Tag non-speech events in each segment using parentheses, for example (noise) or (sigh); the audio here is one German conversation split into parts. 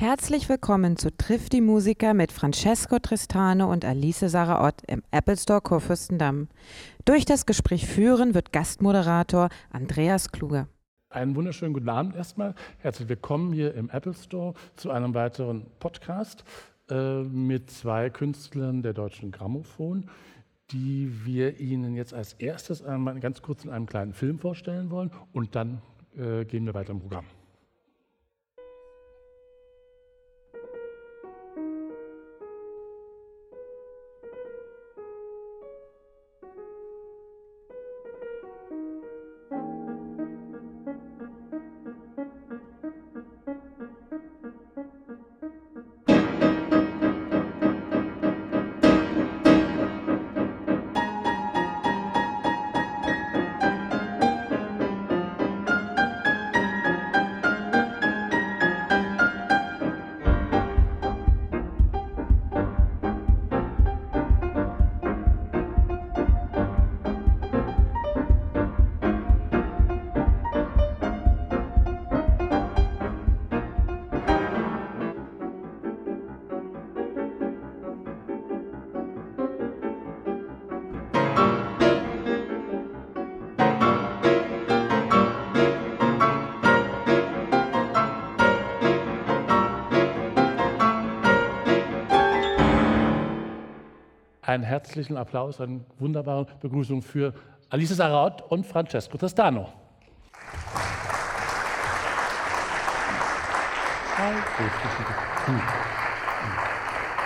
Herzlich willkommen zu Triff die Musiker mit Francesco Tristano und Alice Sarah Ott im Apple Store Kurfürstendamm. Durch das Gespräch führen wird Gastmoderator Andreas Kluge. Einen wunderschönen guten Abend erstmal. Herzlich willkommen hier im Apple Store zu einem weiteren Podcast äh, mit zwei Künstlern der deutschen Grammophon, die wir Ihnen jetzt als erstes einmal ganz kurz in einem kleinen Film vorstellen wollen und dann äh, gehen wir weiter im Programm. Herzlichen Applaus, eine wunderbare Begrüßung für Alice Saraut und Francesco Tostano.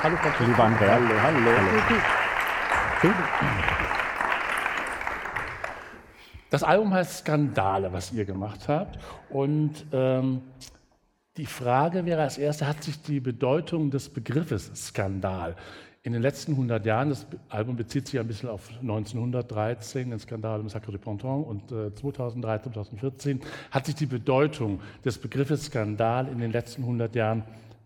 Hallo, Francesco. Lieber Andrea. Hallo, hallo. hallo. Das Album heißt Skandale, was ihr gemacht habt. Und ähm, die Frage wäre als erste, hat sich die Bedeutung des Begriffes Skandal in den letzten 100 Jahren, das Album bezieht sich ein bisschen auf 1913, den Skandal im Sacre de Ponton, und äh, 2013, 2014, hat sich die Bedeutung des Begriffes Skandal in den letzten 100 Jahren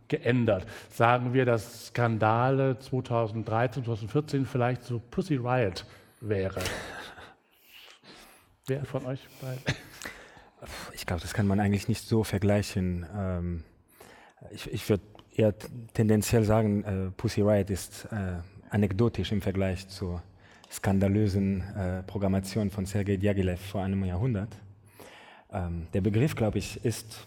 geändert. Sagen wir, dass Skandale 2013, 2014 vielleicht so Pussy Riot wäre. Wer von euch beiden? Ich glaube, das kann man eigentlich nicht so vergleichen. Ähm, ich, ich würde eher tendenziell sagen, äh, Pussy Riot ist äh, anekdotisch im Vergleich zur skandalösen äh, Programmation von Sergei Diaghilev vor einem Jahrhundert. Ähm, der Begriff, glaube ich, ist,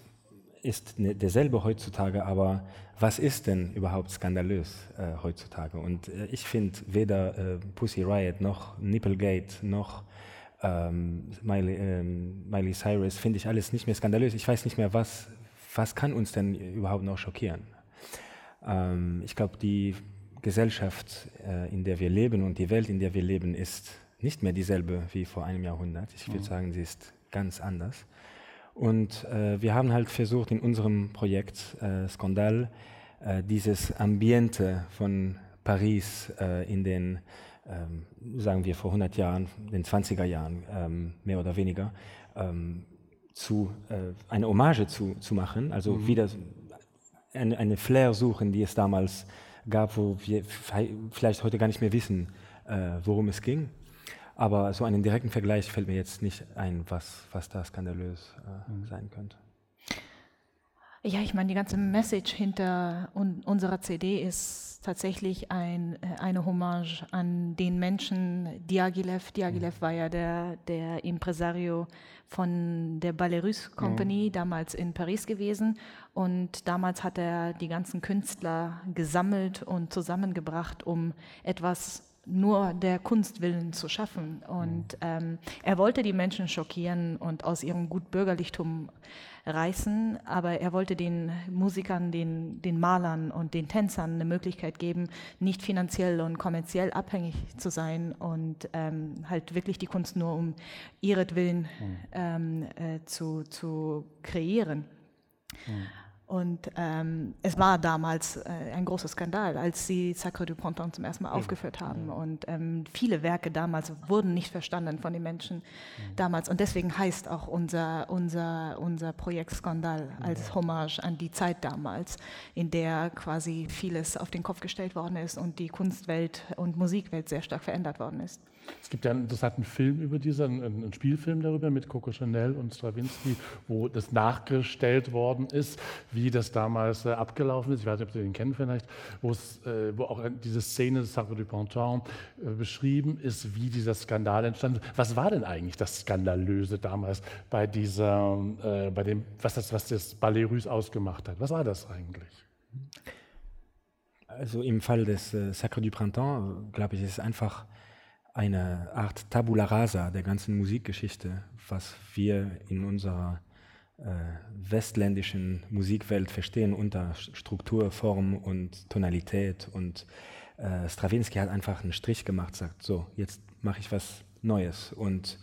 ist ne, derselbe heutzutage, aber was ist denn überhaupt skandalös äh, heutzutage? Und äh, ich finde weder äh, Pussy Riot noch Nipplegate noch ähm, Miley, ähm, Miley Cyrus finde ich alles nicht mehr skandalös. Ich weiß nicht mehr, was, was kann uns denn überhaupt noch schockieren? Ähm, ich glaube, die Gesellschaft, äh, in der wir leben und die Welt, in der wir leben, ist nicht mehr dieselbe wie vor einem Jahrhundert. Ich würde mhm. sagen, sie ist ganz anders. Und äh, wir haben halt versucht, in unserem Projekt äh, Skandal äh, dieses Ambiente von Paris äh, in den, ähm, sagen wir vor 100 Jahren, den 20er Jahren, ähm, mehr oder weniger, ähm, zu, äh, eine Hommage zu, zu machen, also mhm. wieder eine, eine Flair suchen, die es damals gab, wo wir vielleicht heute gar nicht mehr wissen, äh, worum es ging. Aber so einen direkten Vergleich fällt mir jetzt nicht ein, was, was da skandalös äh, mhm. sein könnte. Ja, ich meine, die ganze Message hinter un unserer CD ist tatsächlich ein, äh, eine Hommage an den Menschen Diaghilev. Diaghilev mhm. war ja der, der Impresario von der Ballerus Company, mhm. damals in Paris gewesen. Und damals hat er die ganzen Künstler gesammelt und zusammengebracht, um etwas nur der Kunst willen zu schaffen. Und mhm. ähm, er wollte die Menschen schockieren und aus ihrem Gutbürgerlichtum reißen, aber er wollte den Musikern, den, den Malern und den Tänzern eine Möglichkeit geben, nicht finanziell und kommerziell abhängig zu sein und ähm, halt wirklich die Kunst nur um ihretwillen mhm. ähm, äh, zu, zu kreieren. Mhm. Und ähm, es war damals äh, ein großer Skandal, als sie Sacre du Printemps zum ersten Mal aufgeführt haben. Und ähm, viele Werke damals wurden nicht verstanden von den Menschen mhm. damals. Und deswegen heißt auch unser, unser, unser Projekt Skandal als Hommage an die Zeit damals, in der quasi vieles auf den Kopf gestellt worden ist und die Kunstwelt und Musikwelt sehr stark verändert worden ist. Es gibt ja einen interessanten Film über diesen, einen Spielfilm darüber mit Coco Chanel und Stravinsky, wo das nachgestellt worden ist, wie das damals äh, abgelaufen ist. Ich weiß nicht, ob Sie den kennen vielleicht, äh, wo auch diese Szene des Sacre du Ponton äh, beschrieben ist, wie dieser Skandal entstand. Was war denn eigentlich das Skandalöse damals bei dieser, äh, bei dem, was das, was das Ballet Russe ausgemacht hat? Was war das eigentlich? Also im Fall des äh, Sacre du Printemps, glaube ich, ist es einfach eine Art Tabula rasa der ganzen Musikgeschichte, was wir in unserer äh, westländischen Musikwelt verstehen unter Struktur, Form und Tonalität. Und äh, Stravinsky hat einfach einen Strich gemacht, sagt, so, jetzt mache ich was Neues. Und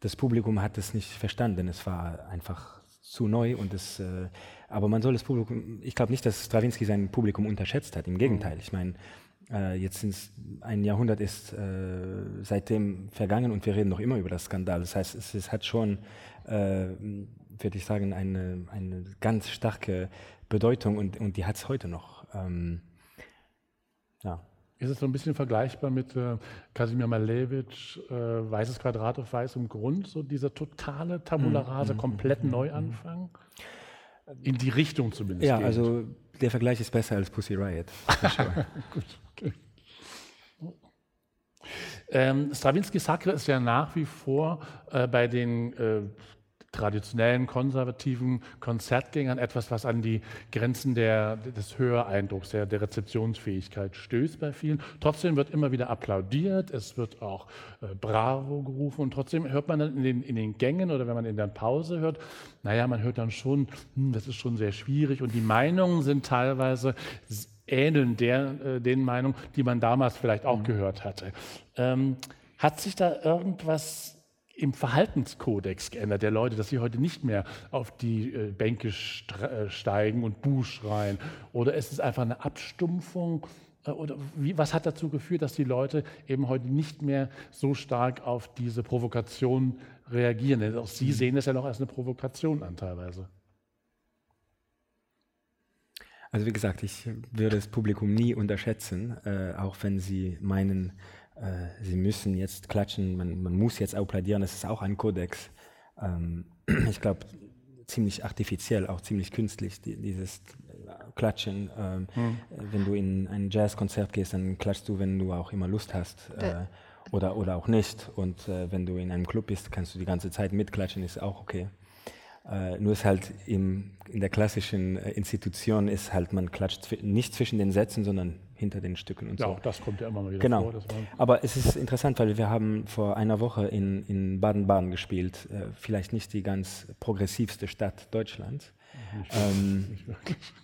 das Publikum hat es nicht verstanden. Es war einfach zu neu und es, äh, aber man soll das Publikum, ich glaube nicht, dass Stravinsky sein Publikum unterschätzt hat. Im Gegenteil, ich meine, äh, jetzt sind ein Jahrhundert ist äh, seitdem vergangen und wir reden noch immer über das Skandal. Das heißt, es, es hat schon, äh, würde ich sagen, eine, eine ganz starke Bedeutung und, und die hat es heute noch. Ähm, ja. Ist es so ein bisschen vergleichbar mit äh, Kasimir Malevich, äh, Weißes Quadrat auf weißem Grund, so dieser totale Tabula mhm, rasa, mm, komplett mm, Neuanfang? In die Richtung zumindest. Ja, geht. also der Vergleich ist besser als Pussy Riot. (laughs) Gut, okay. Ähm, Stravinsky Sacre ist ja nach wie vor äh, bei den äh, traditionellen konservativen Konzertgängern etwas, was an die Grenzen der, des Höreindrucks, der, der Rezeptionsfähigkeit stößt bei vielen. Trotzdem wird immer wieder applaudiert, es wird auch äh, Bravo gerufen und trotzdem hört man dann in den, in den Gängen oder wenn man in der Pause hört, naja, man hört dann schon, hm, das ist schon sehr schwierig und die Meinungen sind teilweise ähneln der, äh, den Meinungen, die man damals vielleicht auch mhm. gehört hatte. Ähm, hat sich da irgendwas im Verhaltenskodex geändert der Leute, dass sie heute nicht mehr auf die äh, Bänke äh, steigen und Buh schreien? Oder ist es einfach eine Abstumpfung? Äh, oder wie, was hat dazu geführt, dass die Leute eben heute nicht mehr so stark auf diese Provokation reagieren? Denn auch Sie mhm. sehen es ja noch als eine Provokation an teilweise. Also wie gesagt, ich würde das Publikum nie unterschätzen, äh, auch wenn sie meinen, äh, sie müssen jetzt klatschen, man, man, muss jetzt applaudieren, das ist auch ein Kodex. Ähm, (clears throat) ich glaube, ziemlich artifiziell, auch ziemlich künstlich, die, dieses Klatschen. Ähm, hm. Wenn du in ein Jazzkonzert gehst, dann klatschst du, wenn du auch immer Lust hast. Äh, oder, oder auch nicht. Und äh, wenn du in einem Club bist, kannst du die ganze Zeit mitklatschen, ist auch okay. Äh, nur ist halt im, in der klassischen äh, Institution ist halt, man klatscht nicht zwischen den Sätzen, sondern hinter den Stücken und ja, so. auch das kommt ja immer mal wieder genau. vor. Aber es ist interessant, weil wir haben vor einer Woche in, Baden-Baden gespielt, äh, vielleicht nicht die ganz progressivste Stadt Deutschlands. Ähm,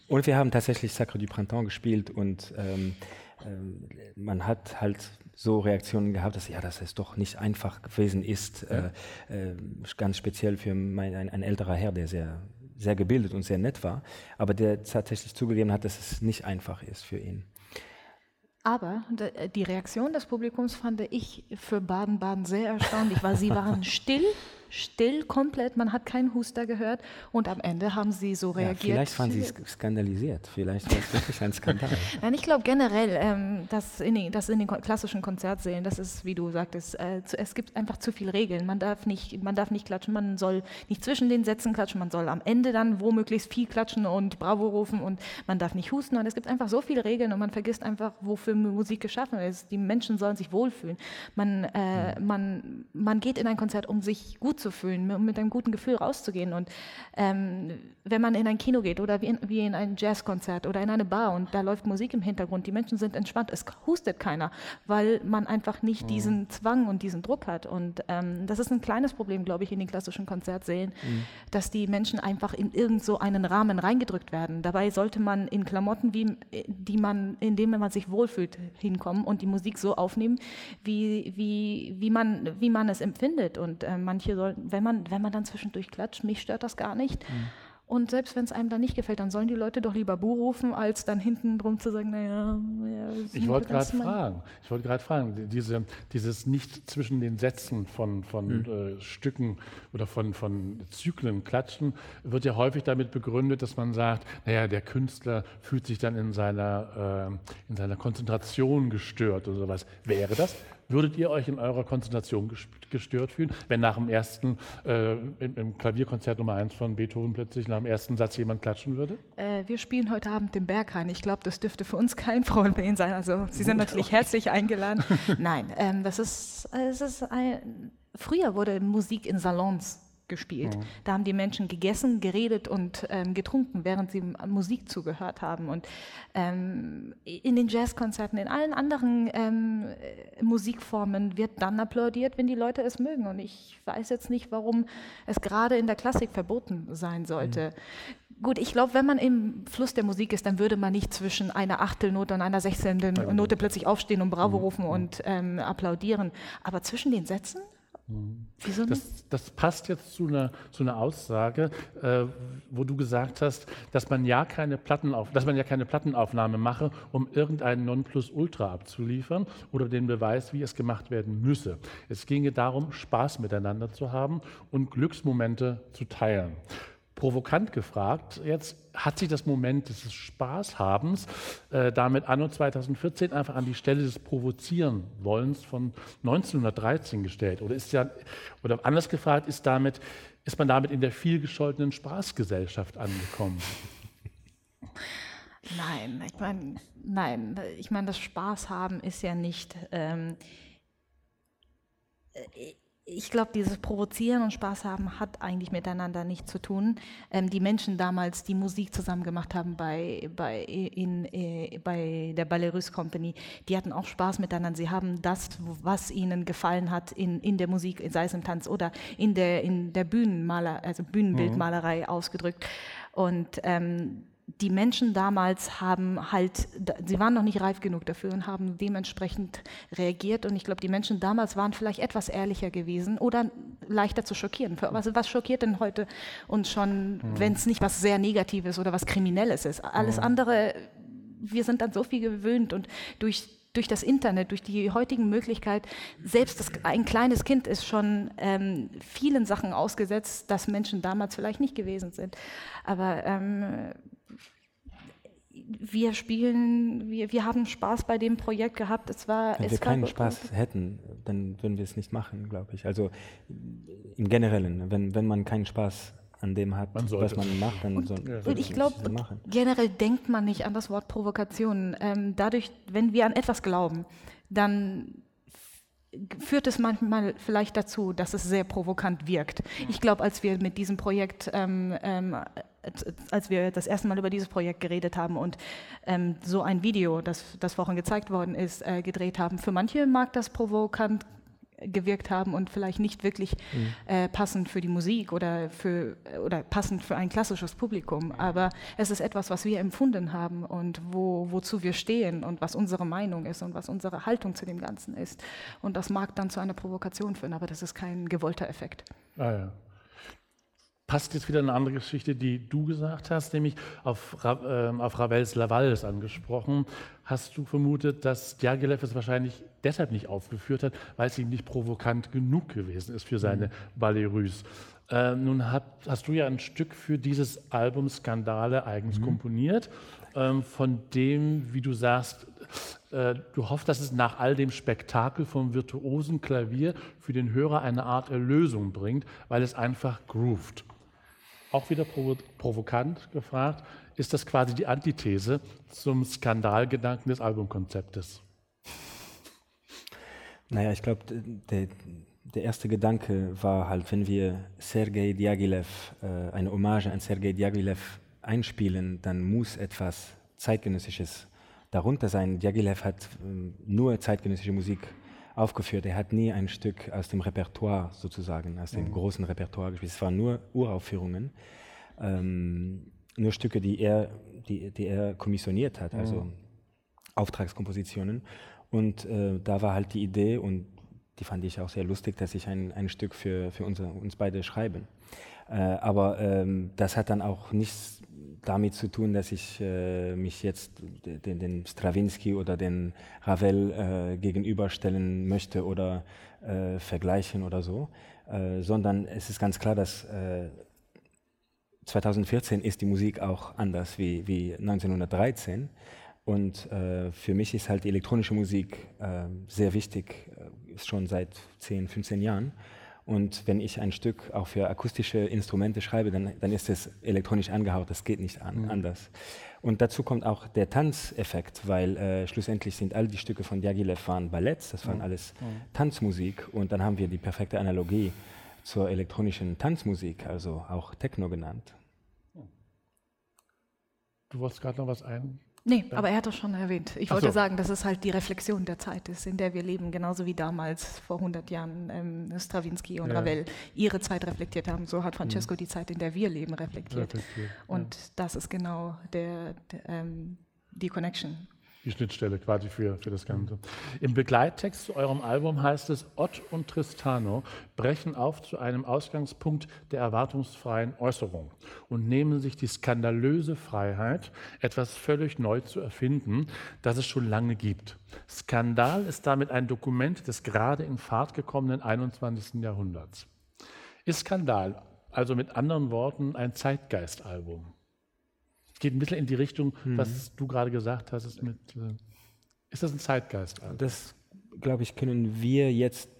und wir haben tatsächlich Sacre du Printemps gespielt und ähm, ähm, man hat halt so Reaktionen gehabt, dass ja, dass es doch nicht einfach gewesen ist, ja. äh, äh, ganz speziell für mein, ein, ein, älterer Herr, der sehr, sehr gebildet und sehr nett war, aber der tatsächlich zugegeben hat, dass es nicht einfach ist für ihn. Aber die Reaktion des Publikums fand ich für Baden-Baden sehr erstaunlich, weil sie waren (laughs) still still komplett, man hat keinen Huster gehört und am Ende haben sie so reagiert. Ja, vielleicht waren sie skandalisiert, vielleicht war es wirklich ein Skandal. (laughs) Nein, ich glaube generell, ähm, dass, in den, dass in den klassischen Konzertsälen, das ist, wie du sagtest, äh, zu, es gibt einfach zu viele Regeln. Man darf, nicht, man darf nicht klatschen, man soll nicht zwischen den Sätzen klatschen, man soll am Ende dann womöglich viel klatschen und Bravo rufen und man darf nicht husten und es gibt einfach so viele Regeln und man vergisst einfach, wofür Musik geschaffen ist. Die Menschen sollen sich wohlfühlen. Man, äh, man, man geht in ein Konzert, um sich gut zu fühlen, um mit einem guten Gefühl rauszugehen. Und ähm, wenn man in ein Kino geht oder wie in, wie in ein Jazzkonzert oder in eine Bar und da läuft Musik im Hintergrund, die Menschen sind entspannt, es hustet keiner, weil man einfach nicht mhm. diesen Zwang und diesen Druck hat. Und ähm, das ist ein kleines Problem, glaube ich, in den klassischen Konzertsälen, mhm. dass die Menschen einfach in irgend so einen Rahmen reingedrückt werden. Dabei sollte man in Klamotten, wie, die man, in denen man sich wohlfühlt, hinkommen und die Musik so aufnehmen, wie, wie, wie, man, wie man es empfindet. Und äh, manche soll, wenn man, wenn man dann zwischendurch klatscht, mich stört das gar nicht. Mhm. Und selbst wenn es einem dann nicht gefällt, dann sollen die Leute doch lieber Bu rufen, als dann hinten drum zu sagen, naja, ja, ich wollte gerade fragen, ich wollte gerade fragen, diese, dieses nicht zwischen den Sätzen von, von mhm. äh, Stücken oder von, von Zyklen klatschen, wird ja häufig damit begründet, dass man sagt, naja, der Künstler fühlt sich dann in seiner, äh, in seiner Konzentration gestört oder sowas. Wäre das, Würdet ihr euch in eurer Konzentration gestört fühlen, wenn nach dem ersten, äh, im, im, Klavierkonzert Nummer 1 von Beethoven plötzlich nach dem ersten Satz jemand klatschen würde? Äh, wir spielen heute Abend den Berghain. Ich glaube, das dürfte für uns kein (laughs) Problem sein. Also Sie sind natürlich herzlich eingeladen. (laughs) Nein, ähm, das ist, es ist ein, früher wurde Musik in Salons gespielt. Mhm. Da haben die Menschen gegessen, geredet und ähm, getrunken, während sie Musik zugehört haben. Und ähm, in den Jazzkonzerten, in allen anderen ähm, Musikformen wird dann applaudiert, wenn die Leute es mögen. Und ich weiß jetzt nicht, warum es gerade in der Klassik verboten sein sollte. Mhm. Gut, ich glaube, wenn man im Fluss der Musik ist, dann würde man nicht zwischen einer Achtelnote und einer sechzehnten Note plötzlich aufstehen und Bravo mhm. rufen und ähm, applaudieren. Aber zwischen den Sätzen Wieso nicht? Das, das, passt jetzt zu einer, zu einer Aussage, äh, wo du gesagt hast, dass man, ja keine Plattenauf, dass man ja keine Plattenaufnahme mache, um irgendeinen Nonplusultra abzuliefern oder den Beweis, wie es gemacht werden müsse. Es ginge darum, Spaß miteinander zu haben und Glücksmomente zu teilen provokant gefragt, jetzt hat sich das Moment des Spaßhabens äh, damit anno 2014 einfach an die Stelle des Provozieren wollens von 1913 gestellt? Oder ist ja, oder anders gefragt, ist, damit, ist man damit in der vielgescholtenen Spaßgesellschaft angekommen? Nein, ich meine, nein, ich meine, das Spaß haben ist ja nicht. Ähm, äh, ich glaube, dieses Provozieren und Spaß haben hat eigentlich miteinander nichts zu tun. Ähm, die Menschen damals, die Musik zusammen gemacht haben bei, bei, in, äh, bei der Ballerus Company, die hatten auch Spaß miteinander. Sie haben das, was ihnen gefallen hat in, in der Musik, sei es im Tanz oder in der, in der Bühnenmaler, also Bühnenbildmalerei mhm. ausgedrückt. Und ähm, die Menschen damals haben halt, sie waren noch nicht reif genug dafür und haben dementsprechend reagiert. Und ich glaube, die Menschen damals waren vielleicht etwas ehrlicher gewesen oder leichter zu schockieren. Was, was schockiert denn heute uns schon, mhm. wenn es nicht was sehr Negatives oder was Kriminelles ist? Alles mhm. andere, wir sind dann so viel gewöhnt und durch durch das Internet, durch die heutigen Möglichkeiten, selbst das, ein kleines Kind ist schon ähm, vielen Sachen ausgesetzt, dass Menschen damals vielleicht nicht gewesen sind. Aber ähm, wir spielen, wir, wir haben Spaß bei dem Projekt gehabt. Es war, Wenn es wir keinen Spaß hätten, dann würden wir es nicht machen, glaube ich. Also im Generellen, wenn, wenn man keinen Spaß an dem hat, man was man macht, dann und, soll, ja, und ich glaube, generell denkt man nicht an das Wort Provokation. Ähm, dadurch, wenn wir an etwas glauben, dann führt es manchmal vielleicht dazu, dass es sehr provokant wirkt. Ich glaube, als wir mit diesem Projekt ähm, ähm, als wir das erste Mal über dieses Projekt geredet haben und ähm, so ein Video, das, das vorhin gezeigt worden ist, äh, gedreht haben. Für manche mag das provokant gewirkt haben und vielleicht nicht wirklich mhm. äh, passend für die Musik oder, für, oder passend für ein klassisches Publikum. Aber es ist etwas, was wir empfunden haben und wo, wozu wir stehen und was unsere Meinung ist und was unsere Haltung zu dem Ganzen ist. Und das mag dann zu einer Provokation führen, aber das ist kein gewollter Effekt. Ah ja passt jetzt wieder eine andere Geschichte, die du gesagt hast, nämlich auf, äh, auf Ravels Lavals angesprochen. Hast du vermutet, dass Diaghilev es wahrscheinlich deshalb nicht aufgeführt hat, weil es ihm nicht provokant genug gewesen ist für seine mhm. Ballerus? Äh, nun hat, hast du ja ein Stück für dieses Album Skandale eigens mhm. komponiert, ähm, von dem, wie du sagst, äh, du hoffst, dass es nach all dem Spektakel vom virtuosen Klavier für den Hörer eine Art Erlösung bringt, weil es einfach groovt auch wieder provo provokant gefragt, ist das quasi die Antithese zum Skandalgedanken des Albumkonzeptes? Naja, ich glaube, der, der erste Gedanke war halt, wenn wir Sergei Diaghilev, äh, eine Hommage an Sergei Diaghilev einspielen, dann muss etwas Zeitgenössisches darunter sein. Diaghilev hat äh, nur zeitgenössische Musik aufgeführt. Er hat nie ein Stück aus dem Repertoire sozusagen, aus dem mhm. großen Repertoire gespielt. Es waren nur Uraufführungen, ähm, nur Stücke, die er, die, die er kommissioniert hat, also mhm. Auftragskompositionen. Und äh, da war halt die Idee, und die fand ich auch sehr lustig, dass ich ein, ein Stück für, für unsere, uns beide schreibe. Äh, aber ähm, das hat dann auch nichts damit zu tun, dass ich äh, mich jetzt den, den, Stravinsky oder den Ravel äh, gegenüberstellen möchte oder äh, vergleichen oder so, äh, sondern es ist ganz klar, dass 2014 äh, ist die Musik auch anders wie, wie 1913. Und äh, für mich ist halt die elektronische Musik sehr wichtig, schon seit 10, 15 Jahren. Und wenn ich ein Stück auch für akustische Instrumente schreibe, dann, dann ist es elektronisch angehaucht, das geht nicht an, mhm. anders. Und dazu kommt auch der Tanzeffekt, weil äh, schlussendlich sind all die Stücke von Diaghilev waren Balletts, das waren mhm. alles mhm. Tanzmusik und dann haben wir die perfekte Analogie zur elektronischen Tanzmusik, also auch Techno genannt. Du wolltest gerade noch was ein? Nee, ja. aber er hat das schon erwähnt. Ich Ach wollte so. sagen, dass es halt die Reflexion der Zeit ist, in der wir leben, genauso wie damals vor 100 Jahren ähm, Stravinsky und ja. Ravel ihre Zeit reflektiert haben. So hat Francesco mhm. die Zeit, in der wir leben, reflektiert. reflektiert und ja. das ist genau der, der ähm, die Connection die Schnittstelle quasi für, für das Ganze. Im Begleittext zu eurem Album heißt es, Ott und Tristano brechen auf zu einem Ausgangspunkt der erwartungsfreien Äußerung und nehmen sich die skandalöse Freiheit, etwas völlig neu zu erfinden, das es schon lange gibt. Skandal ist damit ein Dokument des gerade in Fahrt gekommenen 21. Jahrhunderts. Ist Skandal also mit anderen Worten ein Zeitgeistalbum? Geht ein bisschen in die Richtung, mhm. was du gerade gesagt hast. Ist, mit, äh, ist das ein Zeitgeist? Also? Das, glaube ich, können wir jetzt,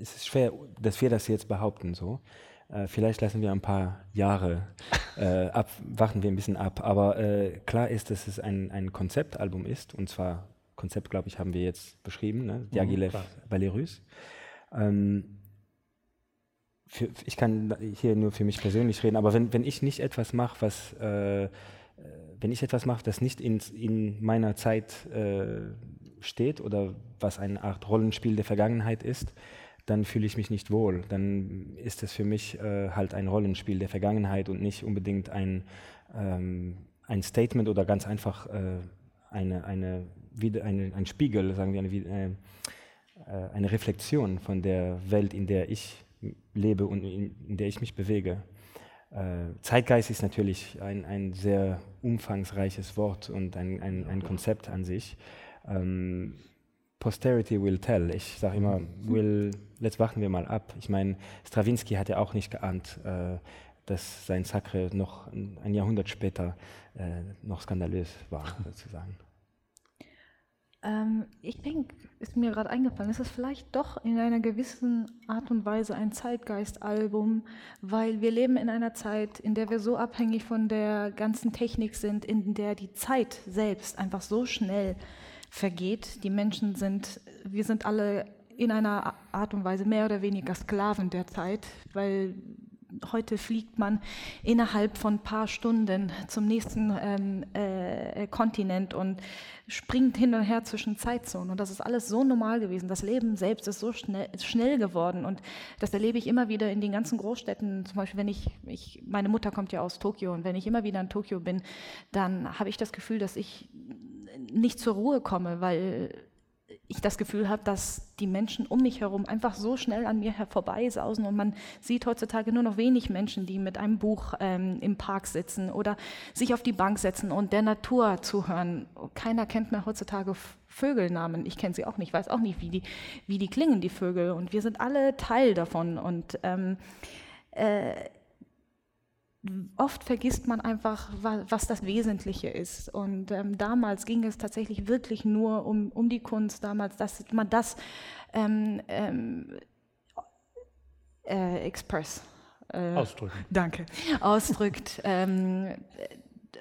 es ist schwer, dass wir das jetzt behaupten so. Äh, vielleicht lassen wir ein paar Jahre äh, (laughs) ab, warten wir ein bisschen ab. Aber äh, klar ist, dass es ein, ein Konzeptalbum ist. Und zwar, Konzept, glaube ich, haben wir jetzt beschrieben, ne? Diaghilev mhm, Valerus. Ähm, für, ich kann hier nur für mich persönlich reden, aber wenn, wenn ich nicht etwas mache, was, äh, wenn ich etwas mache, das nicht in, in meiner Zeit äh, steht oder was eine Art Rollenspiel der Vergangenheit ist, dann fühle ich mich nicht wohl. Dann ist es für mich äh, halt ein Rollenspiel der Vergangenheit und nicht unbedingt ein, ähm, ein Statement oder ganz einfach äh, eine, eine, wieder eine, ein Spiegel, sagen wir, eine, äh, äh, eine Reflexion von der Welt, in der ich lebe und in, in der ich mich bewege. Äh, Zeitgeist ist natürlich ein, ein sehr umfangreiches Wort und ein, ein, ein Konzept an sich. Ähm, Posterity will tell. Ich sage immer, will, jetzt warten wir mal ab. Ich meine, Stravinsky hat ja auch nicht geahnt, äh, dass sein Sacre noch ein Jahrhundert später äh, noch skandalös war, (laughs) sozusagen. Ähm, ich denke, ist mir gerade eingefallen, ist es vielleicht doch in einer gewissen Art und Weise ein Zeitgeistalbum, weil wir leben in einer Zeit, in der wir so abhängig von der ganzen Technik sind, in der die Zeit selbst einfach so schnell vergeht. Die Menschen sind, wir sind alle in einer Art und Weise mehr oder weniger Sklaven der Zeit, weil heute fliegt man innerhalb von ein paar Stunden zum nächsten ähm, äh, Kontinent und springt hin und her zwischen Zeitzonen. Und das ist alles so normal gewesen. Das Leben selbst ist so schnell, schnell geworden. Und das erlebe ich immer wieder in den ganzen Großstädten. Zum Beispiel, wenn ich, ich, meine Mutter kommt ja aus Tokio und wenn ich immer wieder in Tokio bin, dann habe ich das Gefühl, dass ich nicht zur Ruhe komme, weil ich das Gefühl habe, dass die Menschen um mich herum einfach so schnell an mir vorbeisausen und man sieht heutzutage nur noch wenig Menschen, die mit einem Buch ähm, im Park sitzen oder sich auf die Bank setzen und der Natur zuhören. Keiner kennt mehr heutzutage Vögelnamen. Ich kenne sie auch nicht, weiß auch nicht, wie die, wie die klingen, die Vögel. Und wir sind alle Teil davon. Und ähm, äh, oft vergisst man einfach, was das Wesentliche ist. Und ähm, damals ging es tatsächlich wirklich nur um, um die Kunst, damals, dass man das ähm, ähm, äh, express. Äh, Ausdrücken. Danke. Ausdrückt. Ähm,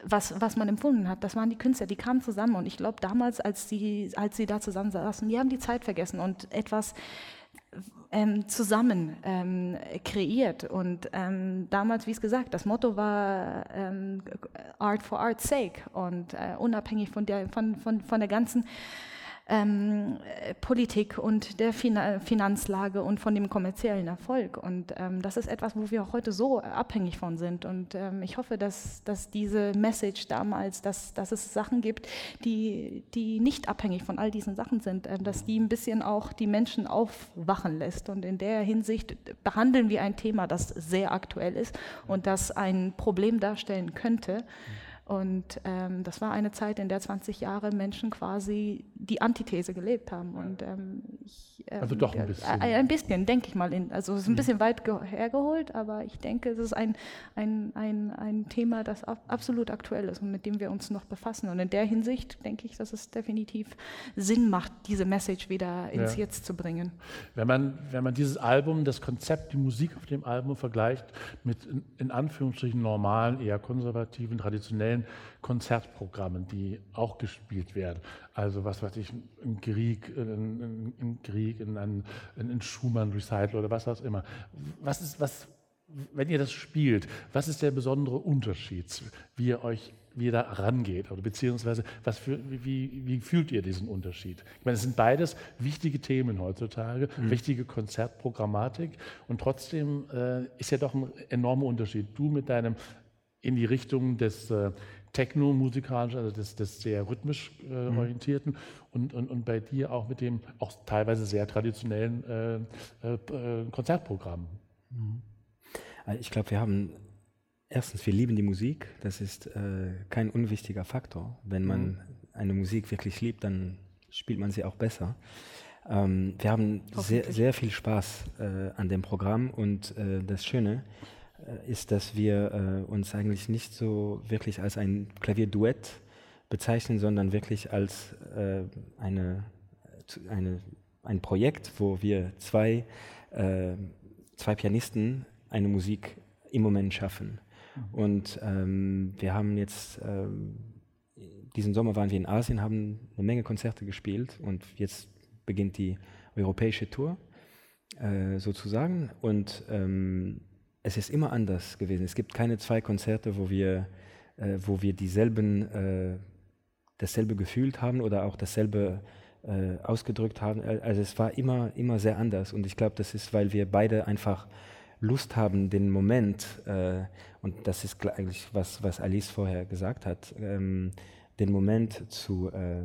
was, was man empfunden hat, das waren die Künstler, die kamen zusammen und ich glaube damals, als sie, als sie da zusammen saßen, die haben die Zeit vergessen und etwas ähm, zusammen ähm, kreiert. Und ähm, damals, wie es gesagt, das Motto war ähm, Art for Art's sake und äh, unabhängig von der, von, von, von der ganzen ähm, Politik und der fin Finanzlage und von dem kommerziellen Erfolg. Und ähm, das ist etwas, wo wir auch heute so abhängig von sind. Und ähm, ich hoffe, dass, dass diese Message damals, dass, dass es Sachen gibt, die, die nicht abhängig von all diesen Sachen sind, äh, dass die ein bisschen auch die Menschen aufwachen lässt. Und in der Hinsicht behandeln wir ein Thema, das sehr aktuell ist und das ein Problem darstellen könnte. Mhm und ähm, das war eine Zeit, in der 20 Jahre Menschen quasi die Antithese gelebt haben. Und ähm, ich, ähm, Also doch ein bisschen. Ein, ein bisschen, denke ich mal. In, also es ist ein bisschen weit ge- hergeholt, aber ich denke, es ist ein, ein, ein, ein Thema, das ab, absolut aktuell ist und mit dem wir uns noch befassen. Und in der Hinsicht denke ich, dass es definitiv Sinn macht, diese Message wieder ins Ja. Jetzt zu bringen. Wenn man, wenn man dieses Album, das Konzept, die Musik auf dem Album vergleicht mit in, in Anführungsstrichen normalen, eher konservativen, traditionellen Konzertprogrammen, die auch gespielt werden. Also was weiß ich, im Krieg, in, in, im Krieg, in einem in, in Schumann-Recital oder was auch immer. Was ist, was, wenn ihr das spielt, was ist der besondere Unterschied, wie ihr euch wie ihr da rangeht, oder beziehungsweise was für, wie, wie fühlt ihr diesen Unterschied? Ich meine, es sind beides wichtige Themen heutzutage, wichtige Konzertprogrammatik und trotzdem äh, ist ja doch ein enormer Unterschied. Du mit deinem in die Richtung des äh, Techno-musikalischen, also des, des sehr rhythmisch äh, orientierten und, und, und bei dir auch mit dem auch teilweise sehr traditionellen äh, äh, äh, Konzertprogramm. Äh, Ich glaube, wir haben erstens, wir lieben die Musik. Das ist äh, kein unwichtiger Faktor. Wenn man eine Musik wirklich liebt, dann spielt man sie auch besser. Ähm, wir haben sehr, sehr viel Spaß an dem Programm und das Schöne ist, dass wir äh, uns eigentlich nicht so wirklich als ein Klavierduett bezeichnen, sondern wirklich als äh, eine, eine, ein Projekt, wo wir zwei, äh, zwei Pianisten eine Musik im Moment schaffen. Und ähm, wir haben jetzt, ähm, diesen Sommer waren wir in Asien, haben eine Menge Konzerte gespielt und jetzt beginnt die europäische Tour äh, sozusagen. Und ähm, es ist immer anders gewesen. Es gibt keine zwei Konzerte, wo wir, äh, wo wir dieselben, äh, dasselbe gefühlt haben oder auch dasselbe äh, ausgedrückt haben. Also es war immer, immer sehr anders. Und ich glaube, das ist, weil wir beide einfach Lust haben, den Moment, äh, und das ist eigentlich was, was Alice vorher gesagt hat, ähm, den Moment zu, äh,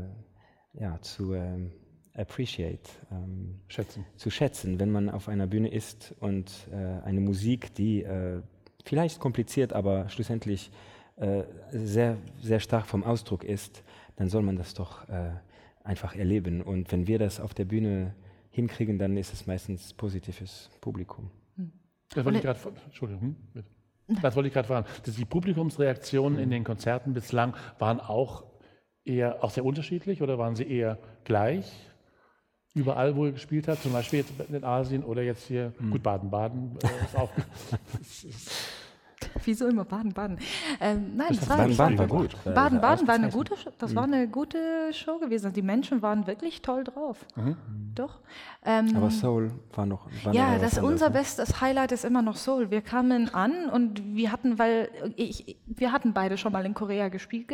ja, zu ähm, appreciate, ähm, Schätzen. zu schätzen, wenn man auf einer Bühne ist und äh, eine Musik, die äh, vielleicht kompliziert, aber schlussendlich äh, sehr, sehr stark vom Ausdruck ist, dann soll man das doch äh, einfach erleben. Und wenn wir das auf der Bühne hinkriegen, dann ist es meistens positives Publikum. Das wollte ich gerade, Entschuldigung, hm, bitte. Das wollte ich gerade fragen. Die Publikumsreaktionen in den Konzerten bislang waren auch eher auch sehr unterschiedlich oder waren sie eher gleich? Überall, wo ihr gespielt habt, zum Beispiel jetzt in Asien oder jetzt hier, gut, Baden-Baden äh, ist auch. (laughs) Wieso immer Baden-Baden? Ähm, nein, Das das war, Baden-Baden war gut. Baden-Baden war eine gute, das war eine gute Show gewesen. Die Menschen waren wirklich toll drauf. Doch. Ähm, Aber Soul war noch. War ja, das unser bestes Highlight ist immer noch Soul. Wir kamen an und wir hatten, weil ich, wir hatten beide schon mal in Korea gespielt,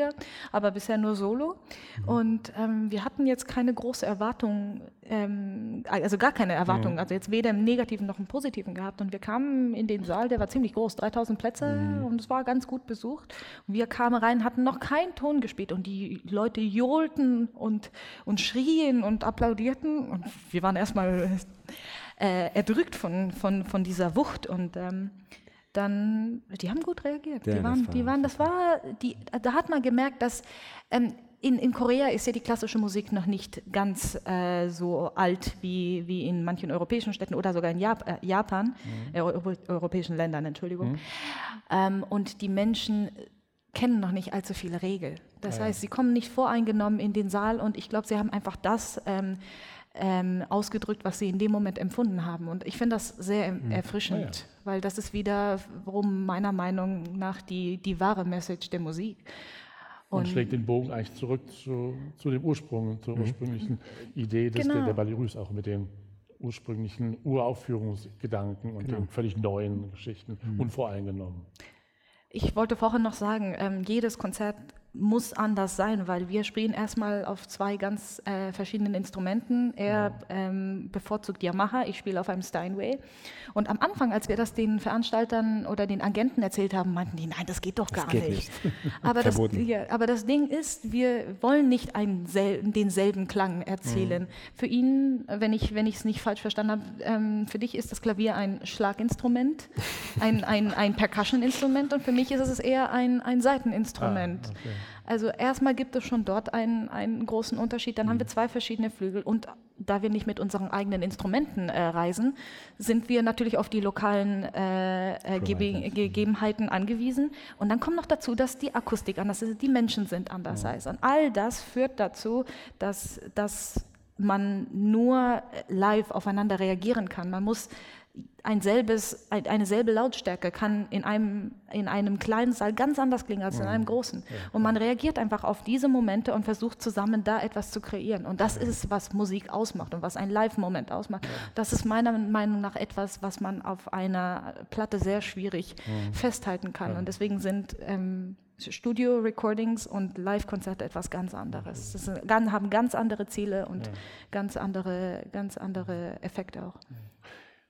aber bisher nur Solo. Mhm. Und ähm, wir hatten jetzt keine große Erwartung, ähm, also gar keine Erwartung, also jetzt weder im Negativen noch im Positiven gehabt. Und wir kamen in den Saal, der war ziemlich groß, 3000 Plätze Mhm. und es war ganz gut besucht. Und wir kamen rein, hatten noch keinen Ton gespielt und die Leute johlten und, und schrien und applaudierten und wir waren erstmal äh, erdrückt von, von, von dieser Wucht und ähm, dann, die haben gut reagiert. Ja, die waren, war die waren, das war, die, da hat man gemerkt, dass ähm, in, in Korea ist ja die klassische Musik noch nicht ganz äh, so alt wie, wie in manchen europäischen Städten oder sogar in Jap äh, Japan, äh, Euro europäischen Ländern, Entschuldigung. Ähm, und die Menschen kennen noch nicht allzu viele Regeln. Das heißt, sie kommen nicht voreingenommen in den Saal und ich glaube, sie haben einfach das ähm, ähm, ausgedrückt, was sie in dem Moment empfunden haben. Und ich finde das sehr em- erfrischend, weil das ist wieder, worum meiner Meinung nach die, die wahre Message der Musik. Und schlägt den Bogen eigentlich zurück zu, zu dem Ursprung, zur ursprünglichen Idee des, Genau. der, der Ballerus, auch mit den ursprünglichen Uraufführungsgedanken und den völlig neuen Geschichten, unvoreingenommen. Ich wollte vorhin noch sagen, ähm, jedes Konzert muss anders sein, weil wir spielen erstmal auf zwei ganz äh, verschiedenen Instrumenten. Er ähm, bevorzugt Yamaha, ich spiele auf einem Steinway. Und am Anfang, als wir das den Veranstaltern oder den Agenten erzählt haben, meinten die, nein, das geht doch gar geht nicht. (laughs) Aber, das, ja, aber das Ding ist, wir wollen nicht einen sel denselben Klang erzielen. Für ihn, wenn ich wenn ich es nicht falsch verstanden habe, ähm, für dich ist das Klavier ein Schlaginstrument, ein, ein, ein Percussion-Instrument und für mich ist es eher ein, ein Seiteninstrument. Ah, okay. Also erstmal gibt es schon dort einen, einen großen Unterschied. Dann haben wir zwei verschiedene Flügel und da wir nicht mit unseren eigenen Instrumenten äh, reisen, sind wir natürlich auf die lokalen äh, äh, Gebe Gegebenheiten angewiesen. Und dann kommt noch dazu, dass die Akustik anders ist, die Menschen sind anders. Ja. Und all das führt dazu, dass, dass man nur live aufeinander reagieren kann. Man muss ein selbes, eine selbe Lautstärke kann in einem, in einem kleinen Saal ganz anders klingen als in einem großen. Und man reagiert einfach auf diese Momente und versucht zusammen da etwas zu kreieren. Und das ist, was Musik ausmacht und was ein Live-Moment ausmacht. Das ist meiner Meinung nach etwas, was man auf einer Platte sehr schwierig festhalten kann. Und deswegen sind ähm, Studio-Recordings und Live-Konzerte etwas ganz anderes. Das haben ganz andere Ziele und ganz andere, ganz andere Effekte auch.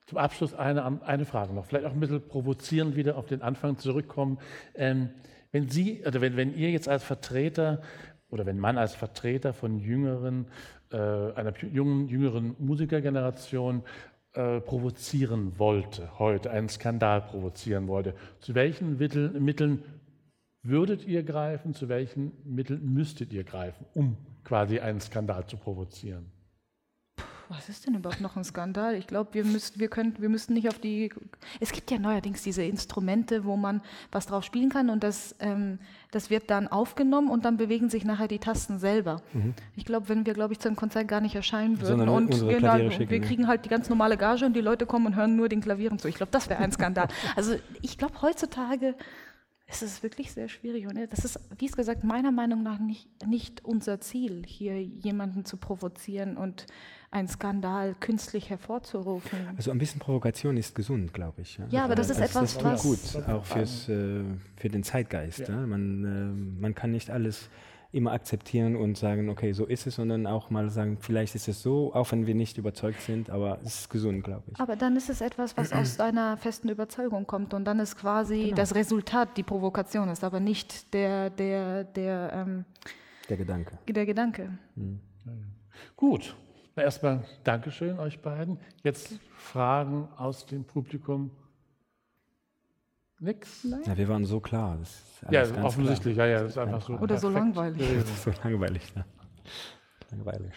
Zum Abschluss eine, eine Frage noch, vielleicht auch ein bisschen provozierend wieder auf den Anfang zurückkommen. Ähm, wenn Sie, oder wenn, wenn ihr jetzt als Vertreter oder wenn man als Vertreter von jüngeren, äh, einer jungen, jüngeren Musikergeneration äh, provozieren wollte, heute einen Skandal provozieren wollte, zu welchen Mittel, Mitteln würdet ihr greifen, zu welchen Mitteln müsstet ihr greifen, um quasi einen Skandal zu provozieren? Was ist denn überhaupt noch ein Skandal? Ich glaube, wir müssten, wir können, wir müssten nicht auf die. Es gibt ja neuerdings diese Instrumente, wo man was drauf spielen kann und das, ähm, das wird dann aufgenommen und dann bewegen sich nachher die Tasten selber. Mhm. Ich glaube, wenn wir, glaube ich, zu einem Konzert gar nicht erscheinen würden Sondern und genau, wir kriegen halt die ganz normale Gage und die Leute kommen und hören nur den Klavieren zu. Ich glaube, das wäre ein Skandal. also ich glaube, heutzutage ist es wirklich sehr schwierig. Und das ist, wie gesagt, meiner Meinung nach nicht, nicht unser Ziel, hier jemanden zu provozieren und einen Skandal künstlich hervorzurufen. Also ein bisschen Provokation ist gesund, glaube ich. Ja, ja aber das ist also etwas, das tut was gut, auch fürs, äh, für den Zeitgeist. Ja. Ja? Man, äh, man kann nicht alles immer akzeptieren und sagen, okay, so ist es, sondern auch mal sagen, vielleicht ist es so, auch wenn wir nicht überzeugt sind, aber es ist gesund, glaube ich. Aber dann ist es etwas, was aus (clears throat) deiner festen Überzeugung kommt und dann ist quasi genau. das Resultat die Provokation ist, aber nicht der, der, der, ähm, der Gedanke. Der Gedanke. Mhm. Gut, na, erstmal Dankeschön euch beiden. Jetzt Fragen aus dem Publikum. Nein? Ja, wir waren so klar. ja, offensichtlich, klar. ja, ja, das ist einfach so. Oder so langweilig. (laughs) so langweilig, ja. Langweilig.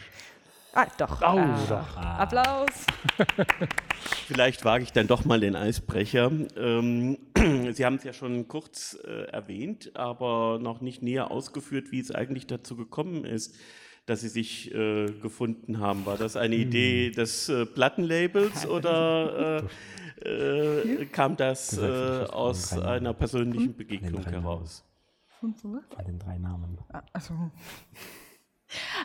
Ah, doch. Oh, ah. doch. Ah. Applaus. (laughs) Vielleicht wage ich dann doch mal den Eisbrecher. Ähm, (clears throat) Sie haben es ja schon kurz äh, erwähnt, aber noch nicht näher ausgeführt, wie es eigentlich dazu gekommen ist, dass Sie sich äh, gefunden haben? War das eine Idee hm. des äh, Plattenlabels (laughs) oder äh, äh kam das äh, aus einer persönlichen? Begegnung heraus? Von den drei Namen. Also.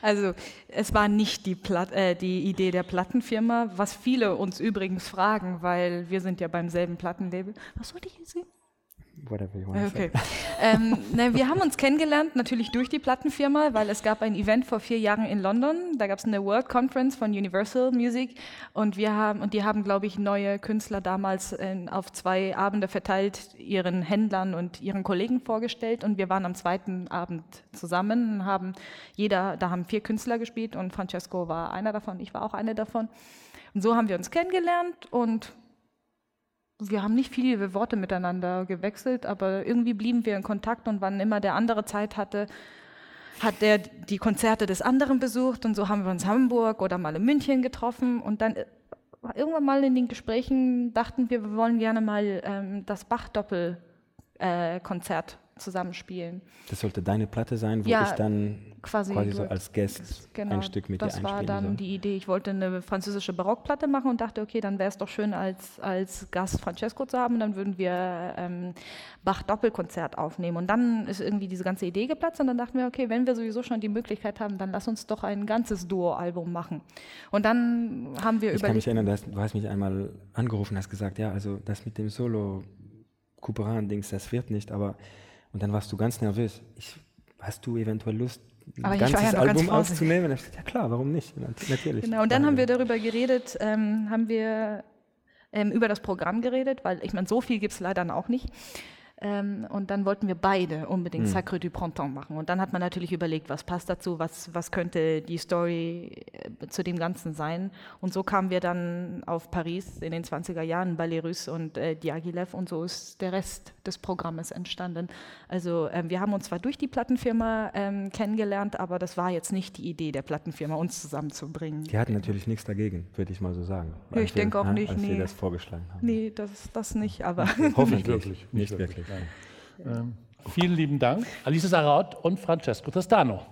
Also es war nicht die, Platt, äh, die, Idee der Plattenfirma, was viele uns übrigens fragen, weil wir sind ja beim selben Plattenlabel. Was wollte ich hier sehen? Whatever you want okay. ähm, ne, wir haben uns kennengelernt, natürlich durch die Plattenfirma, weil es gab ein Event vor vier Jahren in London. Da gab es eine World Conference von Universal Music und wir haben und die haben, glaube ich, neue Künstler damals in, auf zwei Abende verteilt ihren Händlern und ihren Kollegen vorgestellt und wir waren am zweiten Abend zusammen, haben jeder, da haben vier Künstler gespielt und Francesco war einer davon, ich war auch eine davon. Und so haben wir uns kennengelernt und wir haben nicht viele Worte miteinander gewechselt, aber irgendwie blieben wir in Kontakt und wann immer der andere Zeit hatte, hat der die Konzerte des anderen besucht und so haben wir uns Hamburg oder mal in München getroffen und dann äh, irgendwann mal in den Gesprächen dachten wir, wir wollen gerne mal ähm, das Bach-Doppel-Konzert äh, zusammenspielen. Das sollte deine Platte sein, wo ja, ich dann quasi, quasi so als Guest genau, ein Stück mit dir einspielen Das war dann soll. die Idee. Ich wollte eine französische Barockplatte machen und dachte, okay, dann wäre es doch schön, als, als Gast Francesco zu haben. Und dann würden wir ähm, Bach-Doppelkonzert aufnehmen. Und dann ist irgendwie diese ganze Idee geplatzt und dann dachten wir, okay, wenn wir sowieso schon die Möglichkeit haben, dann lass uns doch ein ganzes Duo-Album machen. Und dann haben wir ich überlegt... Ich kann mich erinnern, dass, du hast mich einmal angerufen, hast gesagt, ja, also das mit dem Solo... Couperin-Dings, das wird nicht, aber und dann warst du ganz nervös. Ich, hast du eventuell Lust, ein Aber ganzes ja Album aufzunehmen? ja klar, warum nicht? Natürlich. Genau, und dann haben wir darüber geredet, ähm, haben wir ähm, über das Programm geredet, weil ich meine, so viel gibt es leider auch nicht. Ähm, und dann wollten wir beide unbedingt Mhm. Sacre du Printemps machen. Und dann hat man natürlich überlegt, was passt dazu, was, was könnte die Story äh, zu dem Ganzen sein. Und so kamen wir dann auf Paris in den 20er Jahren, Ballet Russe und äh, Diaghilev und so ist der Rest des Programmes entstanden. Also ähm, wir haben uns zwar durch die Plattenfirma ähm, kennengelernt, aber das war jetzt nicht die Idee der Plattenfirma, uns zusammenzubringen. Die hatten natürlich nichts dagegen, würde ich mal so sagen. Ja, ich Als wir- denke auch ja, nicht, Als wir nee. das vorgeschlagen haben. Nee, das, das nicht, aber (laughs) Hoffentlich. Nicht wirklich. Nicht wirklich. Ähm, vielen lieben Dank, Alice Sarraut und Francesco Testano.